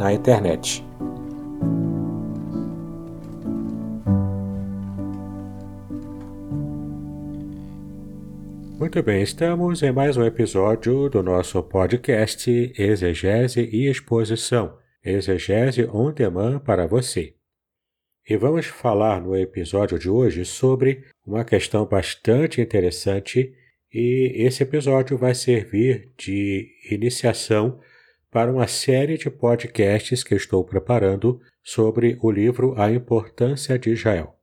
na internet. Muito bem, estamos em mais um episódio do nosso podcast Exegese e Exposição, Exegese on Demand para você. E vamos falar no episódio de hoje sobre uma questão bastante interessante e esse episódio vai servir de iniciação para uma série de podcasts que estou preparando sobre o livro A Importância de Israel.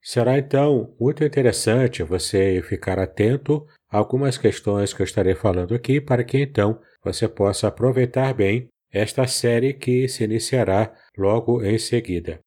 Será então muito interessante você ficar atento a algumas questões que eu estarei falando aqui para que então você possa aproveitar bem esta série que se iniciará logo em seguida.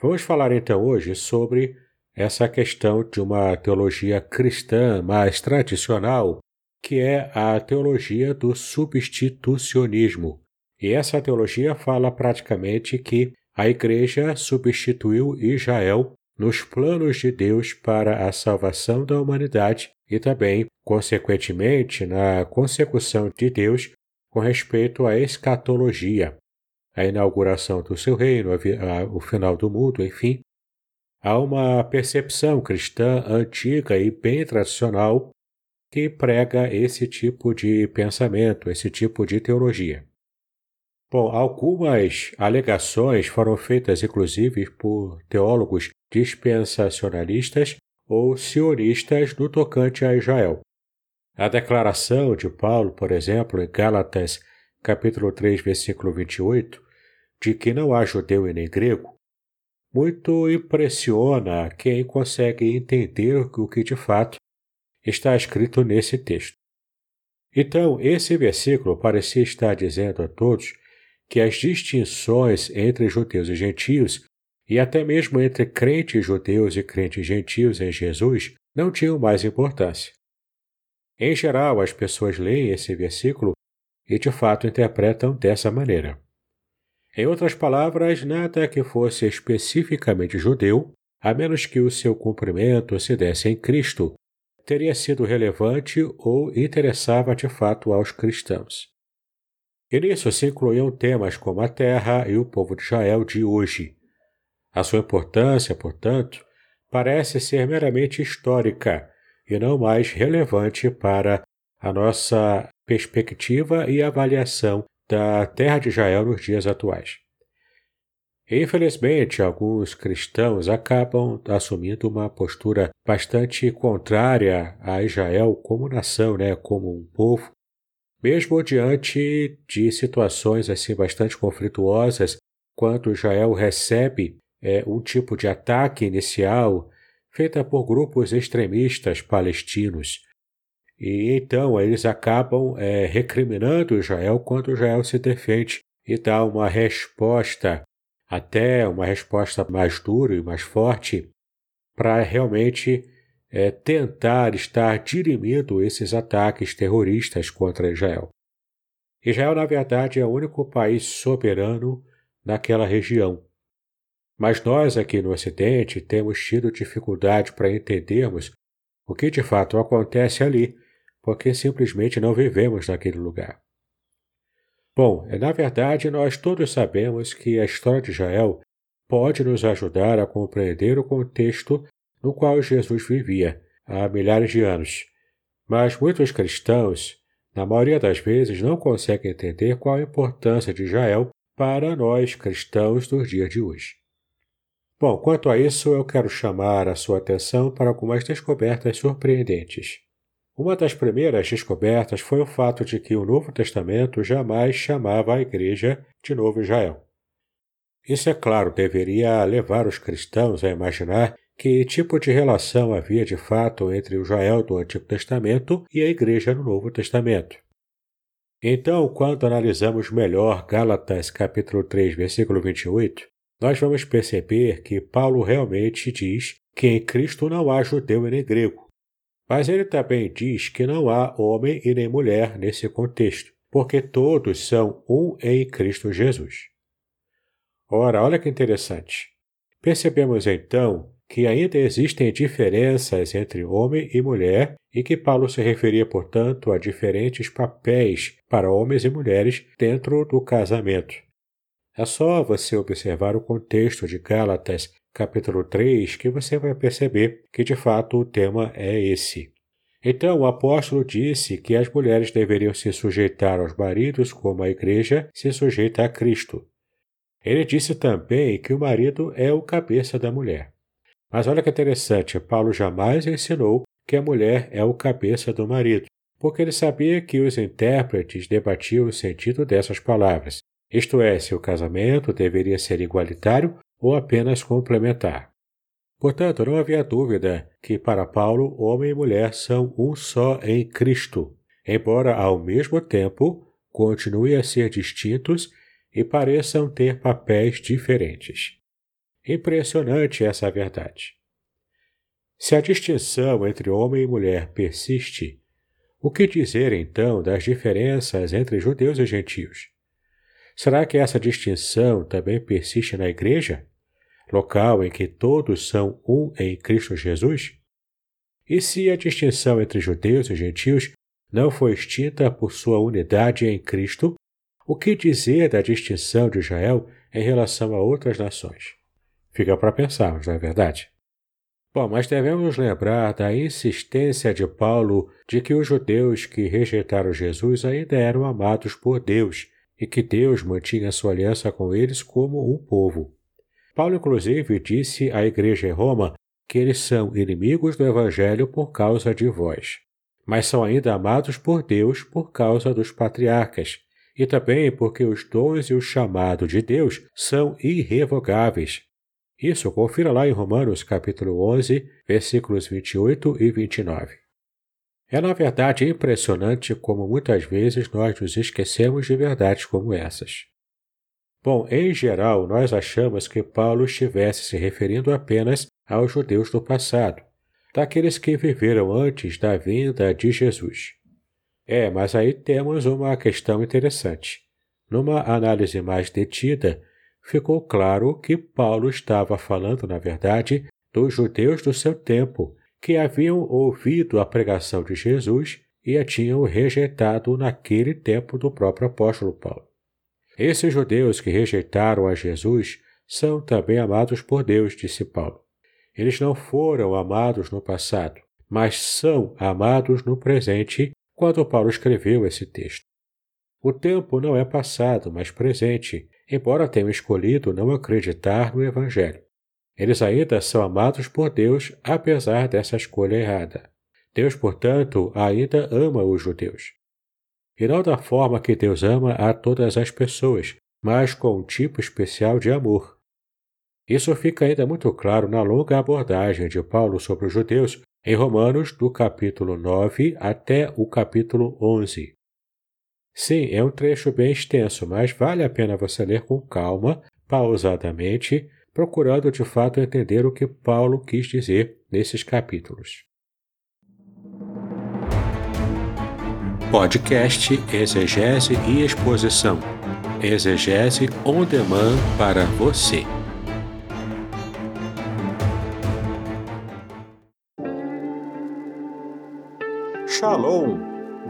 Vamos falar então hoje sobre essa questão de uma teologia cristã mais tradicional que é a teologia do substitucionismo. E essa teologia fala praticamente que a Igreja substituiu Israel nos planos de Deus para a salvação da humanidade e também, consequentemente, na consecução de Deus com respeito à escatologia, a inauguração do seu reino, o final do mundo, enfim. Há uma percepção cristã antiga e bem tradicional que prega esse tipo de pensamento, esse tipo de teologia. Bom, algumas alegações foram feitas inclusive por teólogos dispensacionalistas ou sionistas no tocante a Israel. A declaração de Paulo, por exemplo, em Gálatas capítulo 3, versículo 28, de que não há judeu e nem grego, muito impressiona quem consegue entender o que de fato está escrito nesse texto. Então, esse versículo parecia estar dizendo a todos que as distinções entre judeus e gentios, e até mesmo entre crentes judeus e crentes gentios em Jesus, não tinham mais importância. Em geral, as pessoas leem esse versículo e de fato interpretam dessa maneira. Em outras palavras, nada que fosse especificamente judeu, a menos que o seu cumprimento se desse em Cristo, teria sido relevante ou interessava de fato aos cristãos. E nisso se incluíam temas como a terra e o povo de Israel de hoje. A sua importância, portanto, parece ser meramente histórica e não mais relevante para a nossa perspectiva e avaliação da terra de Israel nos dias atuais. Infelizmente, alguns cristãos acabam assumindo uma postura bastante contrária a Israel como nação, né, como um povo, mesmo diante de situações assim bastante conflituosas, quando Israel recebe é, um tipo de ataque inicial feita por grupos extremistas palestinos. E então eles acabam é, recriminando Israel quando Israel se defende e dá uma resposta até uma resposta mais dura e mais forte para realmente é, tentar estar dirimindo esses ataques terroristas contra Israel. Israel, na verdade, é o único país soberano naquela região. Mas nós aqui no Ocidente temos tido dificuldade para entendermos o que de fato acontece ali, porque simplesmente não vivemos naquele lugar. Bom, na verdade, nós todos sabemos que a história de Israel pode nos ajudar a compreender o contexto no qual Jesus vivia há milhares de anos. Mas muitos cristãos, na maioria das vezes, não conseguem entender qual a importância de Israel para nós cristãos dos dias de hoje. Bom, quanto a isso, eu quero chamar a sua atenção para algumas descobertas surpreendentes. Uma das primeiras descobertas foi o fato de que o Novo Testamento jamais chamava a Igreja de Novo Israel. Isso, é claro, deveria levar os cristãos a imaginar que tipo de relação havia de fato entre o Israel do Antigo Testamento e a Igreja no Novo Testamento. Então, quando analisamos melhor Gálatas capítulo 3, versículo 28, nós vamos perceber que Paulo realmente diz que em Cristo não há judeu e nem grego. Mas ele também diz que não há homem e nem mulher nesse contexto, porque todos são um em Cristo Jesus. Ora, olha que interessante. Percebemos então que ainda existem diferenças entre homem e mulher e que Paulo se referia, portanto, a diferentes papéis para homens e mulheres dentro do casamento. É só você observar o contexto de Gálatas, capítulo 3, que você vai perceber que de fato o tema é esse. Então, o apóstolo disse que as mulheres deveriam se sujeitar aos maridos como a igreja se sujeita a Cristo. Ele disse também que o marido é o cabeça da mulher. Mas olha que interessante, Paulo jamais ensinou que a mulher é o cabeça do marido, porque ele sabia que os intérpretes debatiam o sentido dessas palavras, isto é, se o casamento deveria ser igualitário ou apenas complementar. Portanto, não havia dúvida que para Paulo homem e mulher são um só em Cristo, embora ao mesmo tempo continuem a ser distintos e pareçam ter papéis diferentes. Impressionante essa verdade. Se a distinção entre homem e mulher persiste, o que dizer então das diferenças entre judeus e gentios? Será que essa distinção também persiste na Igreja, local em que todos são um em Cristo Jesus? E se a distinção entre judeus e gentios não foi extinta por sua unidade em Cristo, o que dizer da distinção de Israel em relação a outras nações? Fica para pensarmos, não é verdade? Bom, mas devemos lembrar da insistência de Paulo de que os judeus que rejeitaram Jesus ainda eram amados por Deus e que Deus mantinha sua aliança com eles como um povo. Paulo, inclusive, disse à igreja em Roma que eles são inimigos do Evangelho por causa de vós, mas são ainda amados por Deus por causa dos patriarcas, e também porque os dons e o chamado de Deus são irrevogáveis, isso confira lá em Romanos capítulo 11, versículos 28 e 29. É na verdade impressionante como muitas vezes nós nos esquecemos de verdades como essas. Bom, em geral, nós achamos que Paulo estivesse se referindo apenas aos judeus do passado, daqueles que viveram antes da vinda de Jesus. É, mas aí temos uma questão interessante. Numa análise mais detida, ficou claro que Paulo estava falando, na verdade, dos judeus do seu tempo, que haviam ouvido a pregação de Jesus e a tinham rejeitado naquele tempo do próprio apóstolo Paulo. Esses judeus que rejeitaram a Jesus são também amados por Deus, disse Paulo. Eles não foram amados no passado, mas são amados no presente quando Paulo escreveu esse texto. O tempo não é passado, mas presente, embora tenham escolhido não acreditar no Evangelho. Eles ainda são amados por Deus, apesar dessa escolha errada. Deus, portanto, ainda ama os judeus. E não da forma que Deus ama a todas as pessoas, mas com um tipo especial de amor. Isso fica ainda muito claro na longa abordagem de Paulo sobre os judeus em Romanos, do capítulo 9 até o capítulo 11. Sim, é um trecho bem extenso, mas vale a pena você ler com calma, pausadamente, procurando de fato entender o que Paulo quis dizer nesses capítulos. Podcast Exegese e Exposição. Exegese on demand para você. Shalom!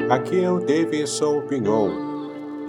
Aqui é o Davidson Pignon e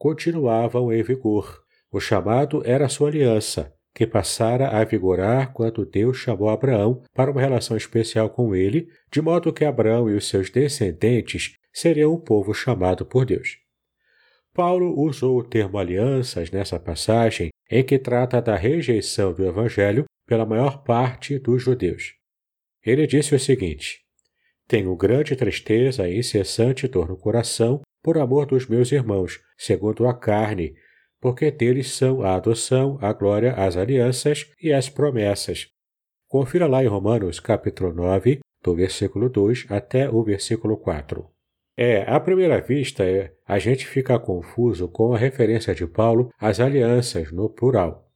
continuavam em vigor. O chamado era sua aliança, que passara a vigorar quando Deus chamou Abraão para uma relação especial com ele, de modo que Abraão e os seus descendentes seriam um povo chamado por Deus. Paulo usou o termo alianças nessa passagem em que trata da rejeição do Evangelho pela maior parte dos judeus. Ele disse o seguinte: Tenho grande tristeza e incessante dor no coração por amor dos meus irmãos, segundo a carne, porque deles são a adoção, a glória, as alianças e as promessas. Confira lá em Romanos capítulo 9, do versículo 2 até o versículo 4. É, à primeira vista, é, a gente fica confuso com a referência de Paulo às alianças no plural.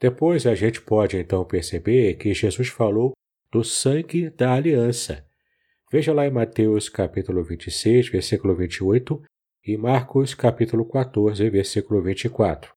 Depois a gente pode então perceber que Jesus falou do sangue da aliança. Veja lá em Mateus capítulo 26, versículo 28 e Marcos capítulo 14, versículo 24.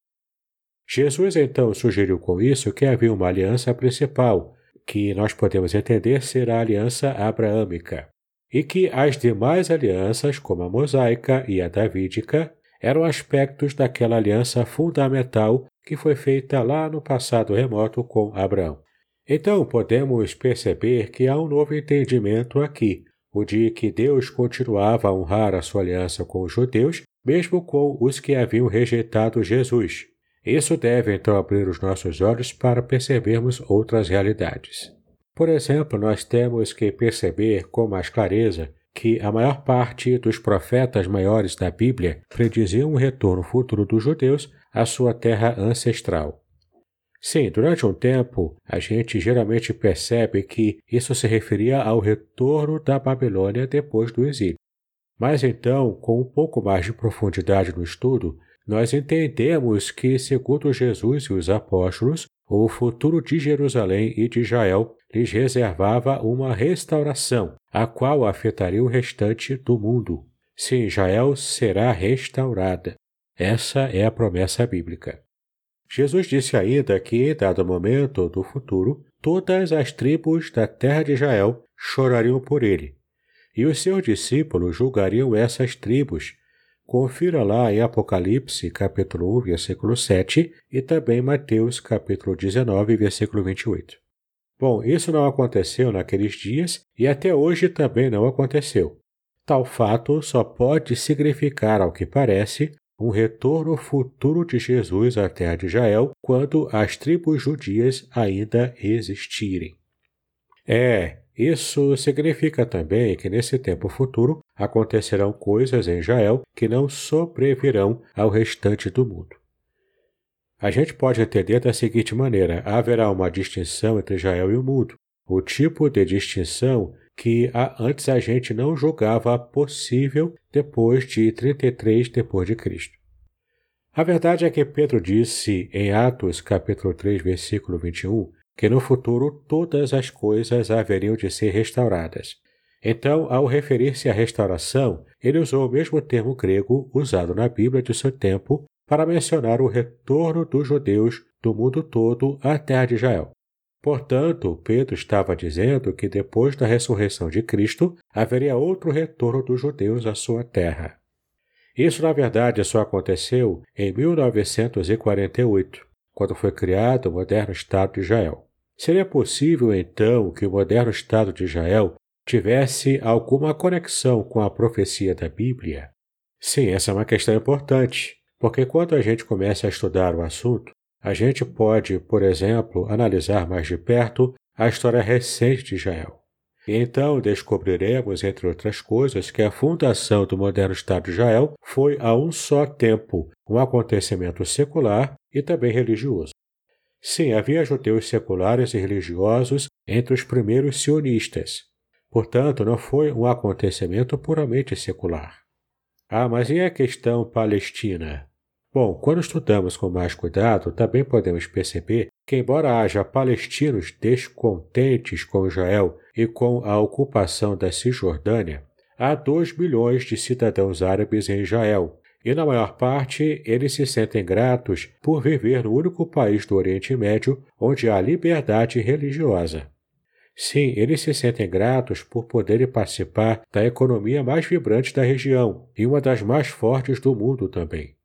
Jesus então sugeriu com isso que havia uma aliança principal, que nós podemos entender ser a aliança abraâmica, e que as demais alianças, como a mosaica e a davídica, eram aspectos daquela aliança fundamental que foi feita lá no passado remoto com Abraão. Então podemos perceber que há um novo entendimento aqui, o de que Deus continuava a honrar a sua aliança com os judeus, mesmo com os que haviam rejeitado Jesus. Isso deve então abrir os nossos olhos para percebermos outras realidades. Por exemplo, nós temos que perceber com mais clareza que a maior parte dos profetas maiores da Bíblia prediziam o retorno futuro dos judeus à sua terra ancestral. Sim, durante um tempo, a gente geralmente percebe que isso se referia ao retorno da Babilônia depois do exílio. Mas então, com um pouco mais de profundidade no estudo, nós entendemos que, segundo Jesus e os apóstolos, o futuro de Jerusalém e de Israel lhes reservava uma restauração, a qual afetaria o restante do mundo. Sim, Israel será restaurada. Essa é a promessa bíblica. Jesus disse ainda que, dado momento do futuro, todas as tribos da terra de Israel chorariam por ele, e os seus discípulos julgariam essas tribos. Confira lá em Apocalipse, capítulo 1, versículo 7, e também Mateus, capítulo 19, versículo 28. Bom, isso não aconteceu naqueles dias e até hoje também não aconteceu. Tal fato só pode significar, ao que parece, um retorno futuro de Jesus à terra de Israel quando as tribos judias ainda existirem. É, isso significa também que nesse tempo futuro acontecerão coisas em Israel que não sobrevirão ao restante do mundo. A gente pode entender da seguinte maneira: haverá uma distinção entre Israel e o mundo, o tipo de distinção que antes a gente não julgava possível depois de 33 depois de Cristo. A verdade é que Pedro disse em Atos capítulo 3, versículo 21, que no futuro todas as coisas haveriam de ser restauradas. Então, ao referir-se à restauração, ele usou o mesmo termo grego usado na Bíblia de seu tempo para mencionar o retorno dos judeus do mundo todo à terra de Israel. Portanto, Pedro estava dizendo que depois da ressurreição de Cristo haveria outro retorno dos judeus à sua terra. Isso, na verdade, só aconteceu em 1948, quando foi criado o moderno Estado de Israel. Seria possível, então, que o moderno Estado de Israel tivesse alguma conexão com a profecia da Bíblia? Sim, essa é uma questão importante, porque quando a gente começa a estudar o assunto, a gente pode, por exemplo, analisar mais de perto a história recente de Israel. Então descobriremos, entre outras coisas, que a fundação do moderno Estado de Israel foi a um só tempo um acontecimento secular e também religioso. Sim, havia judeus seculares e religiosos entre os primeiros sionistas. Portanto, não foi um acontecimento puramente secular. Ah, mas e a questão palestina? Bom, quando estudamos com mais cuidado, também podemos perceber que, embora haja palestinos descontentes com Israel e com a ocupação da Cisjordânia, há 2 milhões de cidadãos árabes em Israel, e na maior parte eles se sentem gratos por viver no único país do Oriente Médio onde há liberdade religiosa. Sim, eles se sentem gratos por poderem participar da economia mais vibrante da região e uma das mais fortes do mundo também.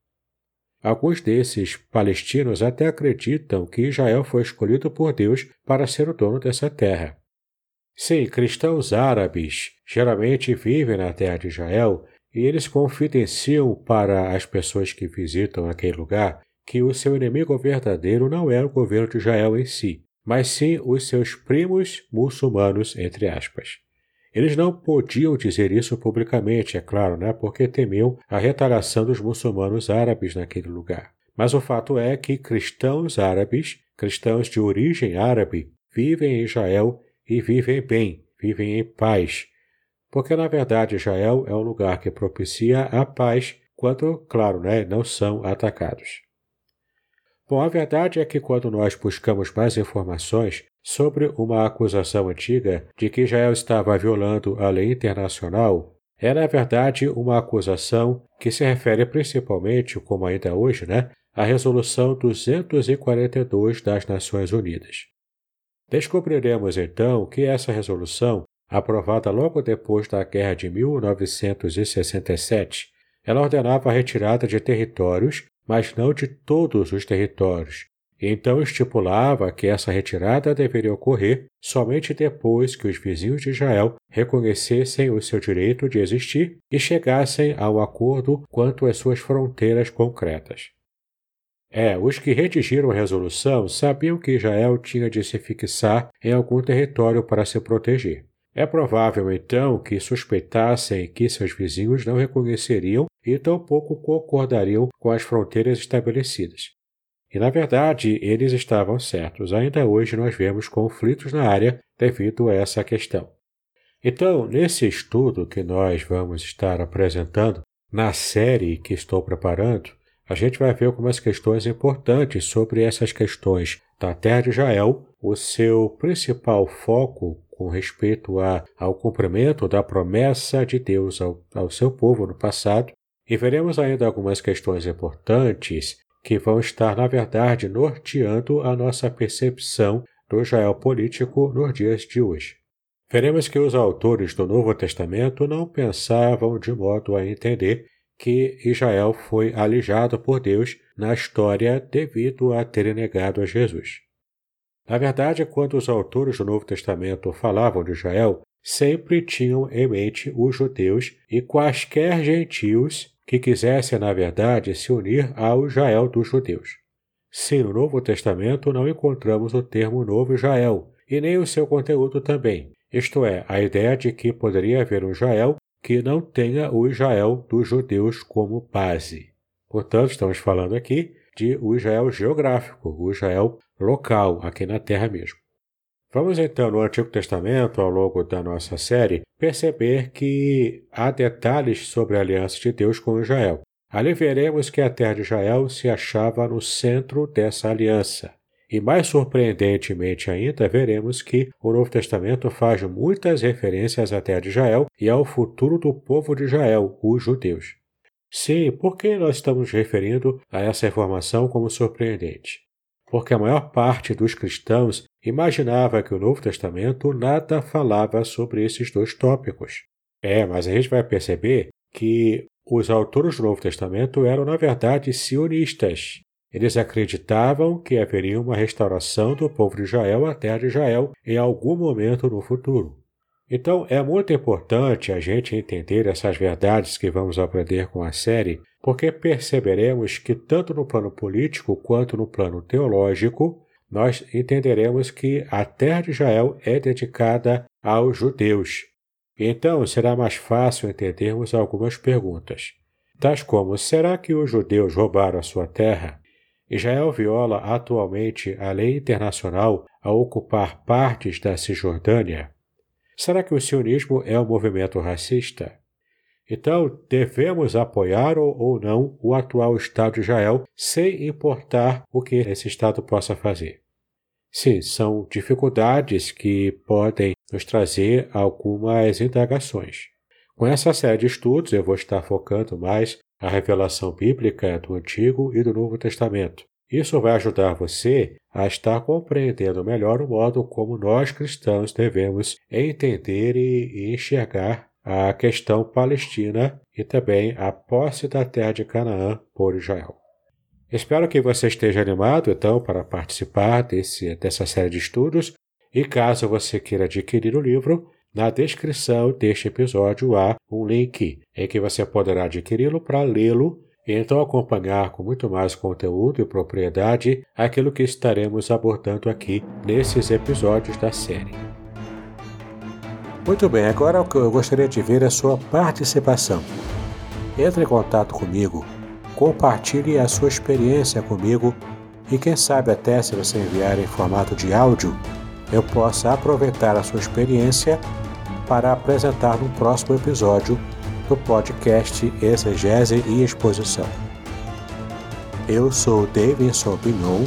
Alguns desses palestinos até acreditam que Israel foi escolhido por Deus para ser o dono dessa terra. Sim, cristãos árabes geralmente vivem na terra de Israel e eles confidenciam para as pessoas que visitam aquele lugar que o seu inimigo verdadeiro não era o governo de Israel em si, mas sim os seus primos muçulmanos, entre aspas. Eles não podiam dizer isso publicamente, é claro, né, porque temiam a retaliação dos muçulmanos árabes naquele lugar. Mas o fato é que cristãos árabes, cristãos de origem árabe, vivem em Israel e vivem bem, vivem em paz. Porque, na verdade, Israel é um lugar que propicia a paz quando, claro, né, não são atacados. Bom, a verdade é que quando nós buscamos mais informações sobre uma acusação antiga de que Israel estava violando a lei internacional, é na verdade uma acusação que se refere principalmente, como ainda hoje, né, à Resolução 242 das Nações Unidas. Descobriremos então que essa resolução, aprovada logo depois da Guerra de 1967, ela ordenava a retirada de territórios, mas não de todos os territórios, então estipulava que essa retirada deveria ocorrer somente depois que os vizinhos de Israel reconhecessem o seu direito de existir e chegassem a um acordo quanto às suas fronteiras concretas. É, os que redigiram a resolução sabiam que Israel tinha de se fixar em algum território para se proteger. É provável, então, que suspeitassem que seus vizinhos não reconheceriam e tampouco concordariam com as fronteiras estabelecidas. E, na verdade, eles estavam certos. Ainda hoje nós vemos conflitos na área devido a essa questão. Então, nesse estudo que nós vamos estar apresentando, na série que estou preparando, a gente vai ver algumas questões importantes sobre essas questões da terra de Israel, o seu principal foco com respeito a, ao cumprimento da promessa de Deus ao, ao seu povo no passado, e veremos ainda algumas questões importantes que vão estar, na verdade, norteando a nossa percepção do Israel político nos dias de hoje. Veremos que os autores do Novo Testamento não pensavam de modo a entender que Israel foi alijado por Deus na história devido a terem negado a Jesus. Na verdade, quando os autores do Novo Testamento falavam de Israel, sempre tinham em mente os judeus e quaisquer gentios que quisessem, na verdade, se unir ao Israel dos judeus. Sim, no Novo Testamento não encontramos o termo Novo Israel, e nem o seu conteúdo também, isto é, a ideia de que poderia haver um Israel que não tenha o Israel dos judeus como base. Portanto, estamos falando aqui de o Israel geográfico, o Israel local, aqui na terra mesmo. Vamos então no Antigo Testamento, ao longo da nossa série, perceber que há detalhes sobre a aliança de Deus com Israel. Ali veremos que a terra de Israel se achava no centro dessa aliança. E mais surpreendentemente ainda, veremos que o Novo Testamento faz muitas referências à terra de Israel e ao futuro do povo de Israel, os judeus. Sim, por que nós estamos referindo a essa informação como surpreendente? Porque a maior parte dos cristãos imaginava que o Novo Testamento nada falava sobre esses dois tópicos. É, mas a gente vai perceber que os autores do Novo Testamento eram, na verdade, sionistas. Eles acreditavam que haveria uma restauração do povo de Israel à terra de Israel em algum momento no futuro. Então é muito importante a gente entender essas verdades que vamos aprender com a série, porque perceberemos que tanto no plano político quanto no plano teológico, nós entenderemos que a terra de Israel é dedicada aos judeus. Então será mais fácil entendermos algumas perguntas, tais como: será que os judeus roubaram a sua terra? Israel viola atualmente a lei internacional ao ocupar partes da Cisjordânia? Será que o sionismo é um movimento racista? Então, devemos apoiar ou não o atual Estado de Israel sem importar o que esse Estado possa fazer. Sim, são dificuldades que podem nos trazer algumas indagações. Com essa série de estudos, eu vou estar focando mais a revelação bíblica do Antigo e do Novo Testamento. Isso vai ajudar você a estar compreendendo melhor o modo como nós cristãos devemos entender e enxergar a questão palestina e também a posse da terra de Canaã por Israel. Espero que você esteja animado, então, para participar desse, dessa série de estudos. E caso você queira adquirir o livro, na descrição deste episódio há um link em que você poderá adquiri-lo para lê-lo e então acompanhar com muito mais conteúdo e propriedade aquilo que estaremos abordando aqui nesses episódios da série. Muito bem, agora o que eu gostaria de ver é a sua participação. Entre em contato comigo, compartilhe a sua experiência comigo e quem sabe até se você enviar em formato de áudio, eu possa aproveitar a sua experiência para apresentar no próximo episódio do podcast Exegese e Exposição. Eu sou Davidson Bignon